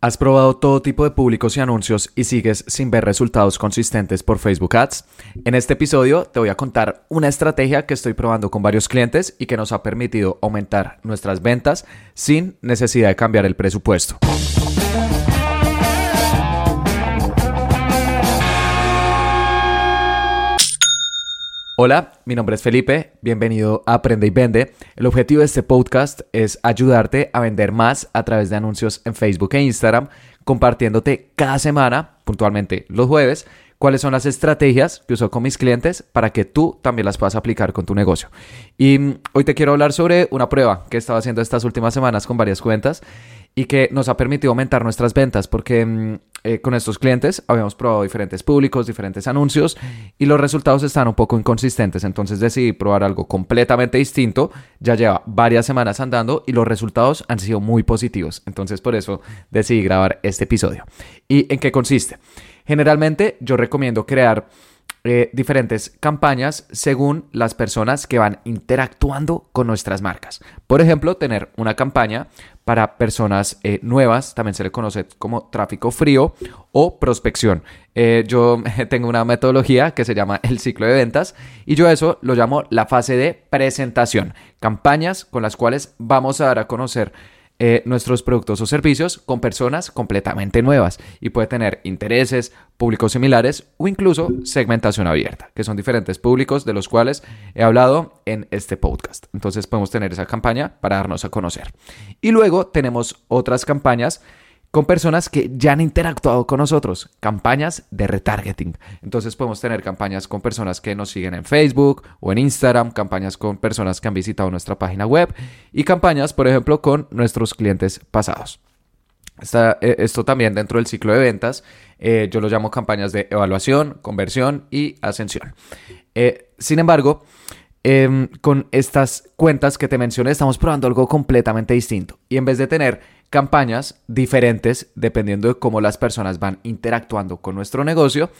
¿Has probado todo tipo de públicos y anuncios y sigues sin ver resultados consistentes por Facebook Ads? En este episodio te voy a contar una estrategia que estoy probando con varios clientes y que nos ha permitido aumentar nuestras ventas sin necesidad de cambiar el presupuesto. Hola, mi nombre es Felipe, bienvenido a Aprende y Vende. El objetivo de este podcast es ayudarte a vender más a través de anuncios en Facebook e Instagram, compartiéndote cada semana, puntualmente los jueves, cuáles son las estrategias que uso con mis clientes para que tú también las puedas aplicar con tu negocio. Y mm, hoy te quiero hablar sobre una prueba que he estado haciendo estas últimas semanas con varias cuentas y que nos ha permitido aumentar nuestras ventas porque mm, eh, con estos clientes habíamos probado diferentes públicos, diferentes anuncios y los resultados están un poco inconsistentes. Entonces decidí probar algo completamente distinto. Ya lleva varias semanas andando y los resultados han sido muy positivos. Entonces por eso decidí grabar este episodio. ¿Y en qué consiste? Generalmente yo recomiendo crear eh, diferentes campañas según las personas que van interactuando con nuestras marcas. Por ejemplo, tener una campaña para personas eh, nuevas, también se le conoce como tráfico frío o prospección. Eh, yo tengo una metodología que se llama el ciclo de ventas y yo eso lo llamo la fase de presentación. Campañas con las cuales vamos a dar a conocer eh, nuestros productos o servicios con personas completamente nuevas y puede tener intereses, públicos similares o incluso segmentación abierta, que son diferentes públicos de los cuales he hablado en este podcast. Entonces podemos tener esa campaña para darnos a conocer. Y luego tenemos otras campañas con personas que ya han interactuado con nosotros, campañas de retargeting. Entonces podemos tener campañas con personas que nos siguen en Facebook o en Instagram, campañas con personas que han visitado nuestra página web y campañas, por ejemplo, con nuestros clientes pasados. Eh, esto también dentro del ciclo de ventas, eh, yo lo llamo campañas de evaluación, conversión y ascensión. Eh, sin embargo, em, con estas cuentas que te mencioné, estamos probando algo completamente distinto. Y en vez de tener campañas diferentes dependiendo de cómo las personas van interactuando con nuestro negocio,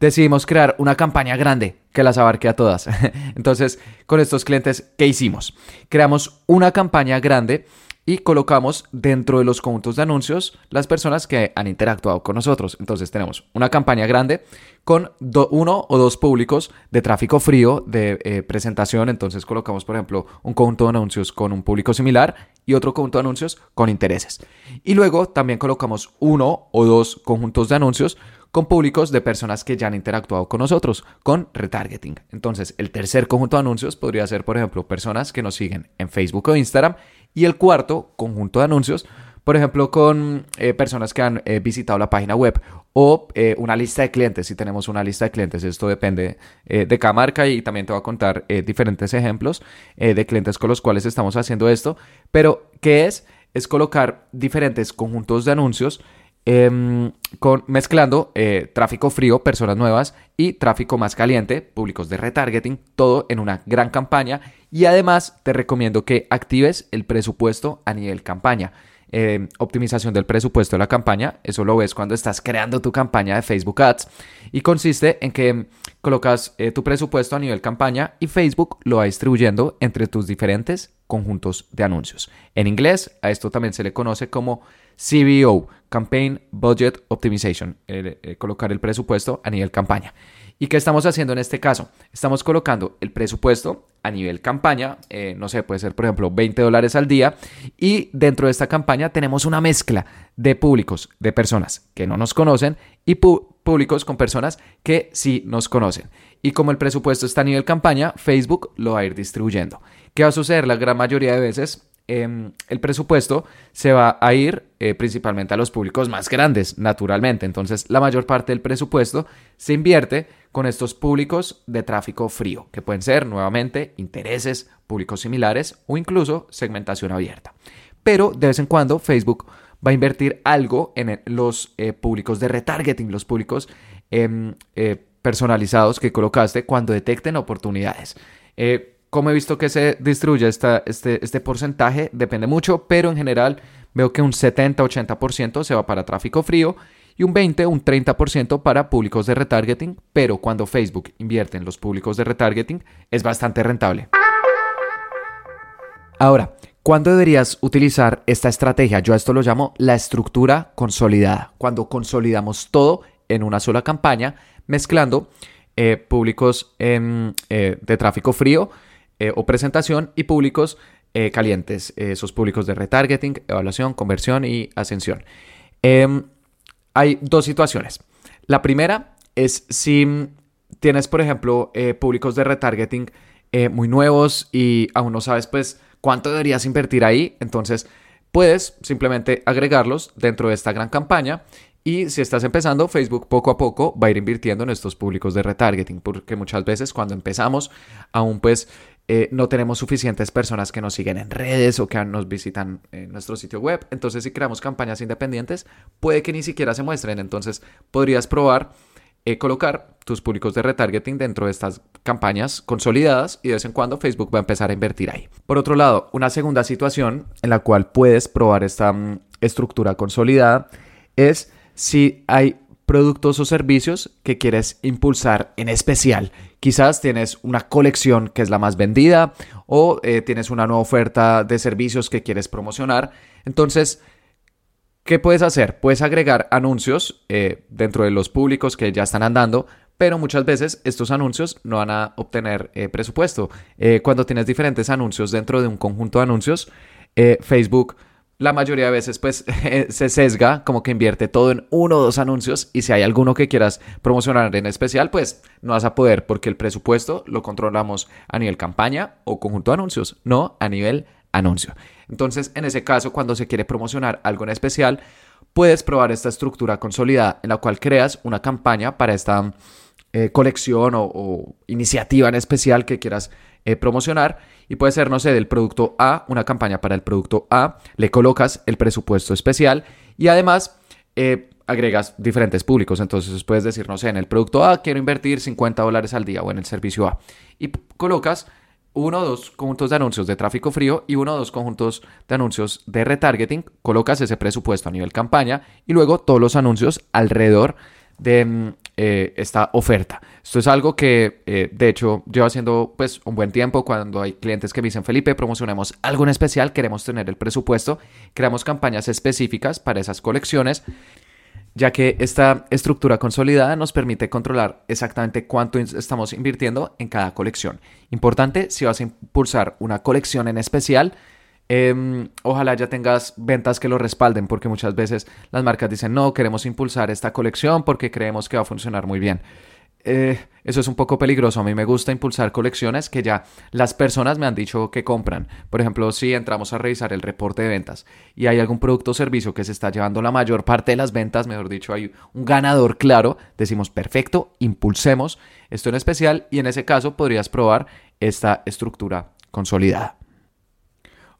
decidimos crear una campaña grande que las abarque a todas. Entonces, con estos clientes, ¿qué hicimos? Creamos una campaña grande y colocamos dentro de los conjuntos de anuncios las personas que han interactuado con nosotros. Entonces tenemos una campaña grande con uno o dos públicos de tráfico frío de eh, presentación. Entonces colocamos, por ejemplo, un conjunto de anuncios con un público similar y otro conjunto de anuncios con intereses. Y luego también colocamos uno o dos conjuntos de anuncios con públicos de personas que ya han interactuado con nosotros, con retargeting. Entonces, el tercer conjunto de anuncios podría ser, por ejemplo, personas que nos siguen en Facebook o Instagram y el cuarto conjunto de anuncios, por ejemplo, con eh, personas que han eh, visitado la página web o eh, una lista de clientes, si tenemos una lista de clientes, esto depende de cada marca y también te voy a contar diferentes ejemplos de clientes con los cuales estamos haciendo esto, pero ¿qué es? Es colocar diferentes conjuntos de anuncios em, con, mezclando tráfico frío, personas nuevas, y tráfico más caliente, públicos de retargeting, todo en una gran campaña y además te recomiendo que actives el presupuesto a nivel campaña. Eh, optimización del presupuesto de la campaña, eso lo ves cuando estás creando tu campaña de Facebook Ads y consiste en que colocas eh, tu presupuesto a nivel campaña y Facebook lo va distribuyendo entre tus diferentes conjuntos de anuncios. En inglés a esto también se le conoce como CBO, Campaign Budget Optimization, eh, colocar el presupuesto a nivel campaña. ¿Y qué estamos haciendo en este caso? Estamos colocando el presupuesto a nivel campaña, eh, no sé, puede ser por ejemplo 20 dólares al día y dentro de esta campaña tenemos una mezcla de públicos, de personas que no nos conocen y públicos con personas que sí nos conocen. Y como el presupuesto está a nivel campaña, Facebook lo va a ir distribuyendo. ¿Qué va a suceder la gran mayoría de veces? Em, el presupuesto se va a ir eh, principalmente a los públicos más grandes, naturalmente. Entonces, la mayor parte del presupuesto se invierte con estos públicos de tráfico frío, que pueden ser nuevamente intereses, públicos similares o incluso segmentación abierta. Pero de vez en cuando Facebook va a invertir algo en los eh, públicos de retargeting, los públicos em, eh, personalizados que colocaste cuando detecten oportunidades. ¿Cómo he visto que se distribuye este, este porcentaje? Depende mucho, pero en general veo que un 70-80% se va para tráfico frío y un 20, un 30% para públicos de retargeting, pero cuando Facebook invierte en los públicos de retargeting es bastante rentable. Ahora, ¿Cuándo deberías utilizar esta estrategia? Yo a esto lo llamo la estructura consolidada. Cuando consolidamos todo en una sola campaña, mezclando eh, públicos eh, de tráfico frío eh, o presentación y públicos calientes, esos públicos de retargeting, evaluación, conversión y ascensión. Em, hay dos situaciones. La primera es si tienes, por ejemplo, públicos de retargeting muy nuevos y aún no sabes, pues, cuánto deberías invertir ahí. Entonces, puedes simplemente agregarlos dentro de esta gran campaña. Y si estás empezando, Facebook poco a poco va a ir invirtiendo en estos públicos de retargeting, porque muchas veces cuando empezamos, aún pues eh, no tenemos suficientes personas que nos siguen en redes o que nos visitan en nuestro sitio web. Entonces, si creamos campañas independientes, puede que ni siquiera se muestren. Entonces, podrías probar eh, colocar tus públicos de retargeting dentro de estas campañas consolidadas y de vez en cuando Facebook va a empezar a invertir ahí. Por otro lado, una segunda situación en la cual puedes probar esta mm, estructura consolidada es si hay productos o servicios que quieres impulsar en especial. Quizás tienes una colección que es la más vendida o eh, tienes una nueva oferta de servicios que quieres promocionar. Entonces, ¿Qué puedes hacer? Puedes agregar anuncios eh, dentro de los públicos que ya están andando, pero muchas veces estos anuncios no van a obtener eh, presupuesto. Cuando tienes diferentes anuncios dentro de un conjunto de anuncios, Facebook la mayoría de veces pues se sesga, como que invierte todo en uno o dos anuncios y si hay alguno que quieras promocionar en especial, pues no vas a poder porque el presupuesto lo controlamos a nivel campaña o conjunto de anuncios, no a nivel anuncio. Entonces, en ese caso, cuando se quiere promocionar algo en especial, puedes probar esta estructura consolidada en la cual creas una campaña para esta eh, colección o, iniciativa en especial que quieras eh, promocionar y puede ser, no sé, del producto A, una campaña para el producto A, le colocas el presupuesto especial y además eh, agregas diferentes públicos. Entonces puedes decir, no sé, en el producto A quiero invertir 50 dólares al día o en el servicio A y colocas uno o dos conjuntos de anuncios de tráfico frío y uno o dos conjuntos de anuncios de retargeting, colocas ese presupuesto a nivel campaña y luego todos los anuncios alrededor de mm, eh, esta oferta. Esto es algo que eh, de hecho llevo haciendo pues un buen tiempo cuando hay clientes que me dicen Felipe, promocionemos algo en especial, queremos tener el presupuesto, creamos campañas específicas para esas colecciones ya que esta estructura consolidada nos permite controlar exactamente cuánto estamos invirtiendo en cada colección. Importante, si vas a impulsar una colección en especial, em, ojalá ya tengas ventas que lo respalden, porque muchas veces las marcas dicen, no, queremos impulsar esta colección porque creemos que va a funcionar muy bien. Eh, eso es un poco peligroso. A mí me gusta impulsar colecciones que ya las personas me han dicho que compran. Por ejemplo, si entramos a revisar el reporte de ventas y hay algún producto o servicio que se está llevando la mayor parte de las ventas, mejor dicho, hay un ganador claro, decimos, perfecto, impulsemos esto en especial y en ese caso podrías probar esta estructura consolidada.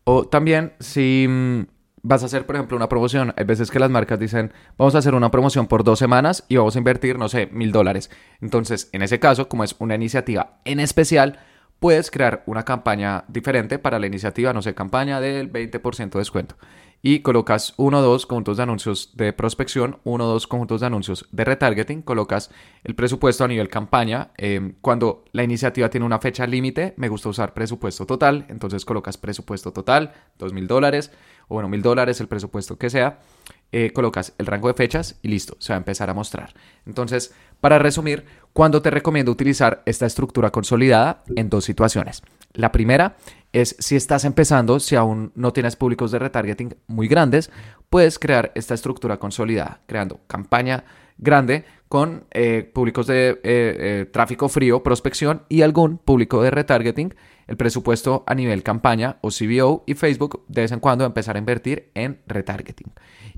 O también si mm, vas a hacer, por ejemplo, una promoción. Hay veces que las marcas dicen, vamos a hacer una promoción por dos semanas y vamos a invertir, no sé, mil dólares. Entonces, en ese caso, como es una iniciativa en especial, puedes crear una campaña diferente para la iniciativa, no sé, campaña del 20% de descuento y colocas uno o dos conjuntos de anuncios de prospección, uno o dos conjuntos de anuncios de retargeting, colocas el presupuesto a nivel campaña. Em, cuando la iniciativa tiene una fecha límite, me gusta usar presupuesto total, entonces colocas presupuesto total, dos mil dólares, o bueno, mil dólares, el presupuesto que sea, eh, colocas el rango de fechas y listo, se va a empezar a mostrar. Entonces, para resumir, ¿cuándo te recomiendo utilizar esta estructura consolidada? En dos situaciones. La primera es si estás empezando, si aún no tienes públicos de retargeting muy grandes, puedes crear esta estructura consolidada, creando campaña grande con eh, públicos de eh, eh, tráfico frío, prospección y algún público de retargeting, el presupuesto a nivel campaña o CBO y Facebook de vez en cuando empezar a invertir en retargeting.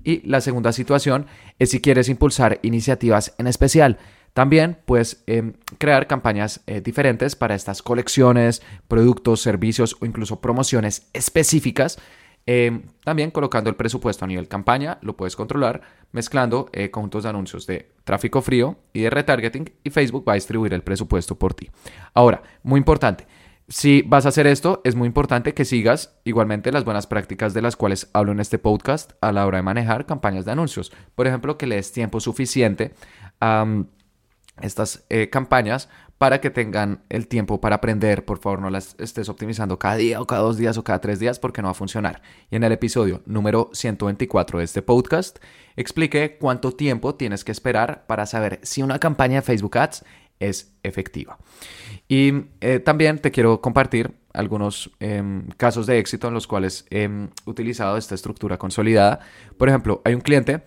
Y la segunda situación es si quieres impulsar iniciativas en especial. También puedes em, crear campañas eh, diferentes para estas colecciones, productos, servicios o incluso promociones específicas. Em, también colocando el presupuesto a nivel campaña, lo puedes controlar mezclando eh, conjuntos de anuncios de tráfico frío y de retargeting y Facebook va a distribuir el presupuesto por ti. Ahora, muy importante, si vas a hacer esto, es muy importante que sigas igualmente las buenas prácticas de las cuales hablo en este podcast a la hora de manejar campañas de anuncios. Por ejemplo, que le des tiempo suficiente a estas eh, campañas para que tengan el tiempo para aprender. Por favor, no las estés optimizando cada día o cada dos días o cada tres días porque no va a funcionar. Y en el episodio número 124 de este podcast, expliqué cuánto tiempo tienes que esperar para saber si una campaña de Facebook Ads es efectiva. Y eh, también te quiero compartir algunos em, casos de éxito en los cuales he utilizado esta estructura consolidada. Por ejemplo, hay un cliente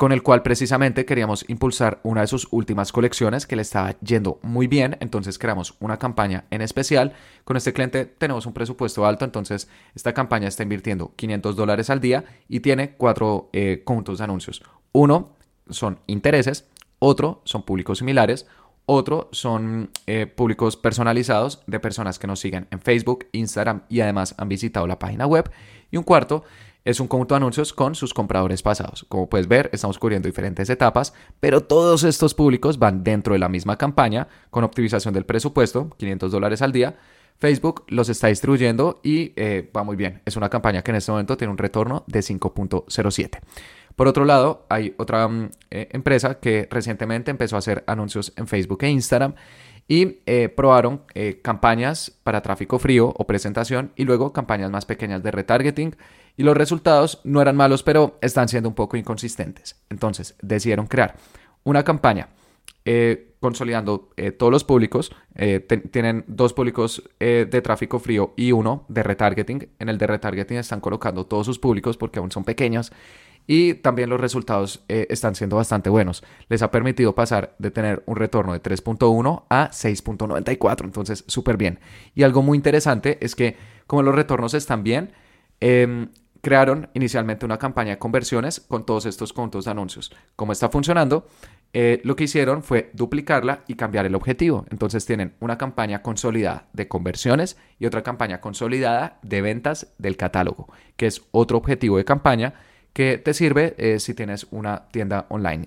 con el cual precisamente queríamos impulsar una de sus últimas colecciones que le estaba yendo muy bien, entonces creamos una campaña en especial. Con este cliente tenemos un presupuesto alto, entonces esta campaña está invirtiendo 500 dólares al día y tiene cuatro eh, conjuntos de anuncios. Uno son intereses, otro son públicos similares, otro son eh, públicos personalizados de personas que nos siguen en Facebook, Instagram y además han visitado la página web. Y un cuarto es un conjunto de anuncios con sus compradores pasados. Como puedes ver, estamos cubriendo diferentes etapas, pero todos estos públicos van dentro de la misma campaña con optimización del presupuesto, 500 dólares al día. Facebook los está distribuyendo y eh, va muy bien. Es una campaña que en este momento tiene un retorno de 5.07. Por otro lado, hay otra mm, eh, empresa que recientemente empezó a hacer anuncios en Facebook e Instagram y eh, probaron campañas para tráfico frío o presentación y luego campañas más pequeñas de retargeting y los resultados no eran malos, pero están siendo un poco inconsistentes. Entonces decidieron crear una campaña eh, consolidando eh, todos los públicos. Eh, tienen dos públicos de tráfico frío y uno de retargeting. En el de retargeting están colocando todos sus públicos porque aún son pequeños. Y también los resultados están siendo bastante buenos. Les ha permitido pasar de tener un retorno de 3.1 a 6.94. Entonces, súper bien. Y algo muy interesante es que como los retornos están bien, Em, crearon inicialmente una campaña de conversiones con todos estos contos de anuncios. ¿Cómo está funcionando? Eh, lo que hicieron fue duplicarla y cambiar el objetivo. Entonces tienen una campaña consolidada de conversiones y otra campaña consolidada de ventas del catálogo, que es otro objetivo de campaña que te sirve eh, si tienes una tienda online.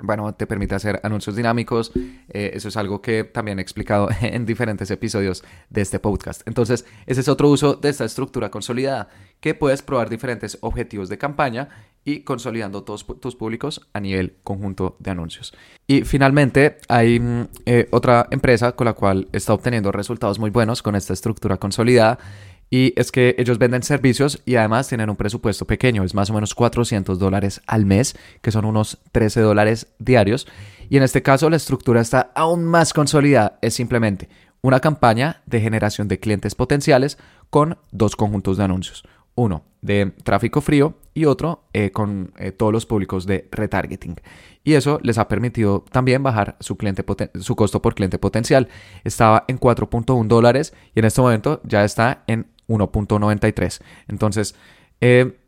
Bueno, te permite hacer anuncios dinámicos. Eh, eso es algo que también he explicado en diferentes episodios de este podcast. Entonces, ese es otro uso de esta estructura consolidada, que puedes probar diferentes objetivos de campaña y consolidando todos tus públicos a nivel conjunto de anuncios. Y finalmente, hay mm, eh, otra empresa con la cual está obteniendo resultados muy buenos con esta estructura consolidada y es que ellos venden servicios y además tienen un presupuesto pequeño, es más o menos 400 dólares al mes, que son unos 13 dólares diarios. Y en este caso la estructura está aún más consolidada, es simplemente una campaña de generación de clientes potenciales con dos conjuntos de anuncios. Uno de tráfico frío y otro eh, con eh, todos los públicos de retargeting. Y eso les ha permitido también bajar su, cliente su costo por cliente potencial. Estaba en 4.1 dólares y en este momento ya está en 1.93. Entonces, eh,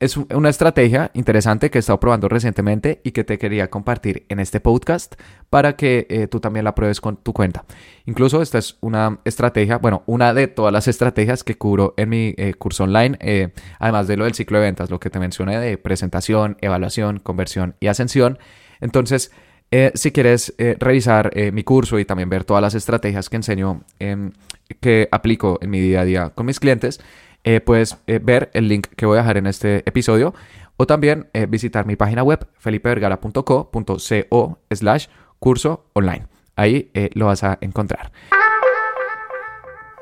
es una estrategia interesante que he estado probando recientemente y que te quería compartir en este podcast para que eh, tú también la pruebes con tu cuenta. Incluso esta es una estrategia, bueno, una de todas las estrategias que cubro en mi eh, curso online, además de lo del ciclo de ventas, lo que te mencioné de presentación, evaluación, conversión y ascensión. Entonces, si quieres revisar mi curso y también ver todas las estrategias que enseño em, que aplico en mi día a día con mis clientes, eh, puedes eh, ver el link que voy a dejar en este episodio o también eh, visitar mi página web felipevergara.co.co slash curso online. Ahí lo vas a encontrar.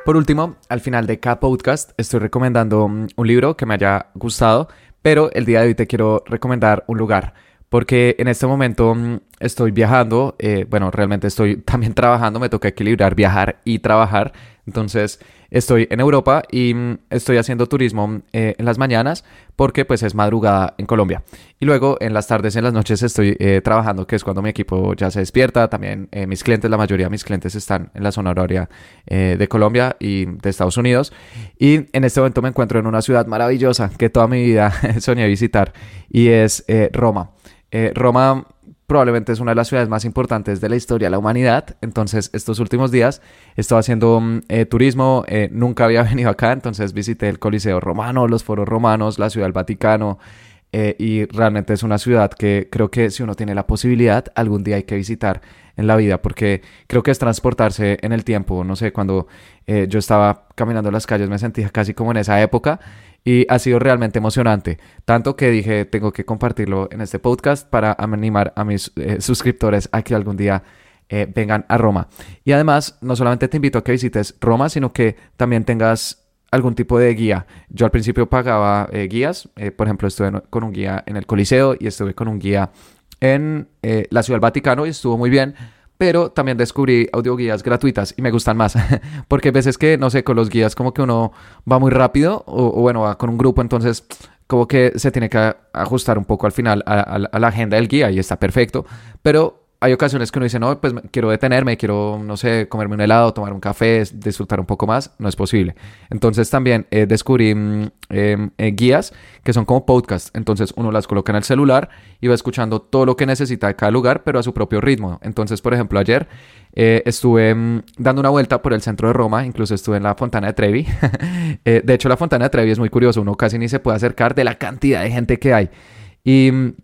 Por último, al final de cada podcast estoy recomendando mm, un libro que me haya gustado, pero el día de hoy te quiero recomendar un lugar porque en este momento mm, estoy viajando, bueno, realmente estoy también trabajando, me toca equilibrar viajar y trabajar, entonces estoy en Europa y mm, estoy haciendo turismo eh, en las mañanas porque pues es madrugada en Colombia. Y luego en las tardes y en las noches estoy eh, trabajando, que es cuando mi equipo ya se despierta. También eh, mis clientes, la mayoría de mis clientes están en la zona horaria de Colombia y de Estados Unidos. Y en este momento me encuentro en una ciudad maravillosa que toda mi vida soñé visitar y es Roma. Roma probablemente es una de las ciudades más importantes de la historia de la humanidad. Entonces, estos últimos días he estado haciendo mm, eh, turismo, eh, nunca había venido acá, entonces visité el Coliseo Romano, los foros romanos, la ciudad del Vaticano. Eh, y realmente es una ciudad que creo que si uno tiene la posibilidad, algún día hay que visitar en la vida, porque creo que es transportarse en el tiempo. No sé, cuando yo estaba caminando en las calles me sentía casi como en esa época y ha sido realmente emocionante. Tanto que dije, tengo que compartirlo en este podcast para animar a mis eh, suscriptores a que algún día eh, vengan a Roma. Y además, no solamente te invito a que visites Roma, sino que también tengas algún tipo de guía. Yo al principio pagaba eh, guías, por ejemplo, estuve con un guía en el Coliseo y estuve con un guía en la Ciudad del Vaticano y estuvo muy bien pero también descubrí audioguías gratuitas y me gustan más, porque a veces que, no sé, con los guías como que uno va muy rápido o, bueno, va con un grupo, entonces como que se tiene que ajustar un poco al final a, la agenda del guía y está perfecto, pero hay ocasiones que uno dice, no, pues quiero detenerme, quiero, no sé, comerme un helado, tomar un café, disfrutar un poco más, no es posible. Entonces también eh, descubrí mm, em, eh, guías que son como podcasts, entonces uno las coloca en el celular y va escuchando todo lo que necesita de cada lugar, pero a su propio ritmo. Entonces, por ejemplo, ayer eh, estuve mm, dando una vuelta por el centro de Roma, incluso estuve en la Fontana de Trevi. de hecho, la Fontana de Trevi es muy curioso, uno casi ni se puede acercar de la cantidad de gente que hay. Y mm,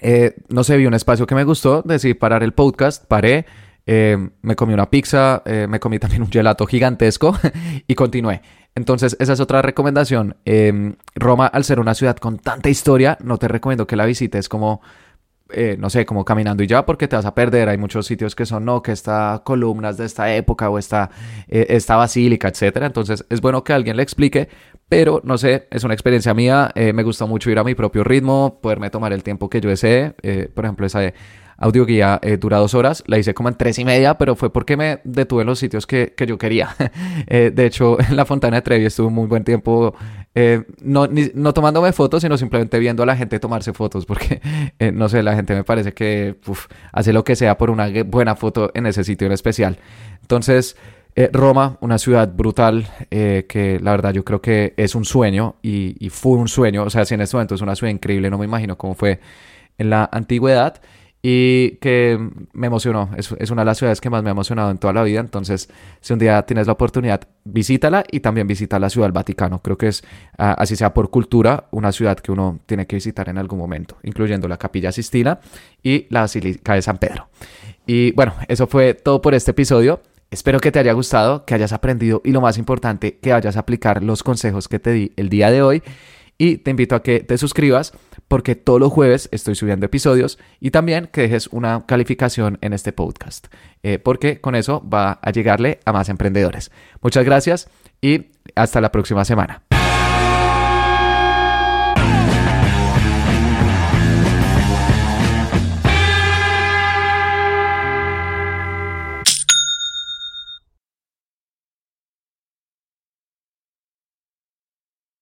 eh, no sé, vi un espacio que me gustó, decidí parar el podcast, paré, eh, me comí una pizza, eh, me comí también un gelato gigantesco y continué. Entonces, esa es otra recomendación. Em, Roma, al ser una ciudad con tanta historia, no te recomiendo que la visites como eh, no sé, como caminando y ya porque te vas a perder. Hay muchos sitios que son, no, que está columnas de esta época o esta, eh, esta basílica, etcétera. Entonces es bueno que alguien le explique, pero no sé, es una experiencia mía. Eh, me gusta mucho ir a mi propio ritmo, poderme tomar el tiempo que yo desee. por ejemplo, esa audioguía eh, dura dos horas, la hice como en tres y media, pero fue porque me detuve en los sitios que, yo quería. Eh, de hecho, en la Fontana de Trevi estuve muy buen tiempo, eh, no, no tomándome fotos, sino simplemente viendo a la gente tomarse fotos, porque, no sé, la gente me parece que hace lo que sea por una buena foto en ese sitio en especial. Entonces... Roma, una ciudad brutal que la verdad yo creo que es un sueño y, y, fue un sueño. O sea, si en este momento es una ciudad increíble, no me imagino cómo fue en la antigüedad y que me emocionó. Es, es, una de las ciudades que más me ha emocionado en toda la vida. Entonces, si un día tienes la oportunidad, visítala y también visita la ciudad del Vaticano. Creo que es, ah, así sea por cultura, una ciudad que uno tiene que visitar en algún momento, incluyendo la Capilla Sistina y la Basílica de San Pedro. Y bueno, eso fue todo por este episodio. Espero que te haya gustado, que hayas aprendido y lo más importante, que vayas a aplicar los consejos que te di el día de hoy. Y te invito a que te suscribas porque todos los jueves estoy subiendo episodios y también que dejes una calificación en este podcast, eh, porque con eso va a llegarle a más emprendedores. Muchas gracias y hasta la próxima semana.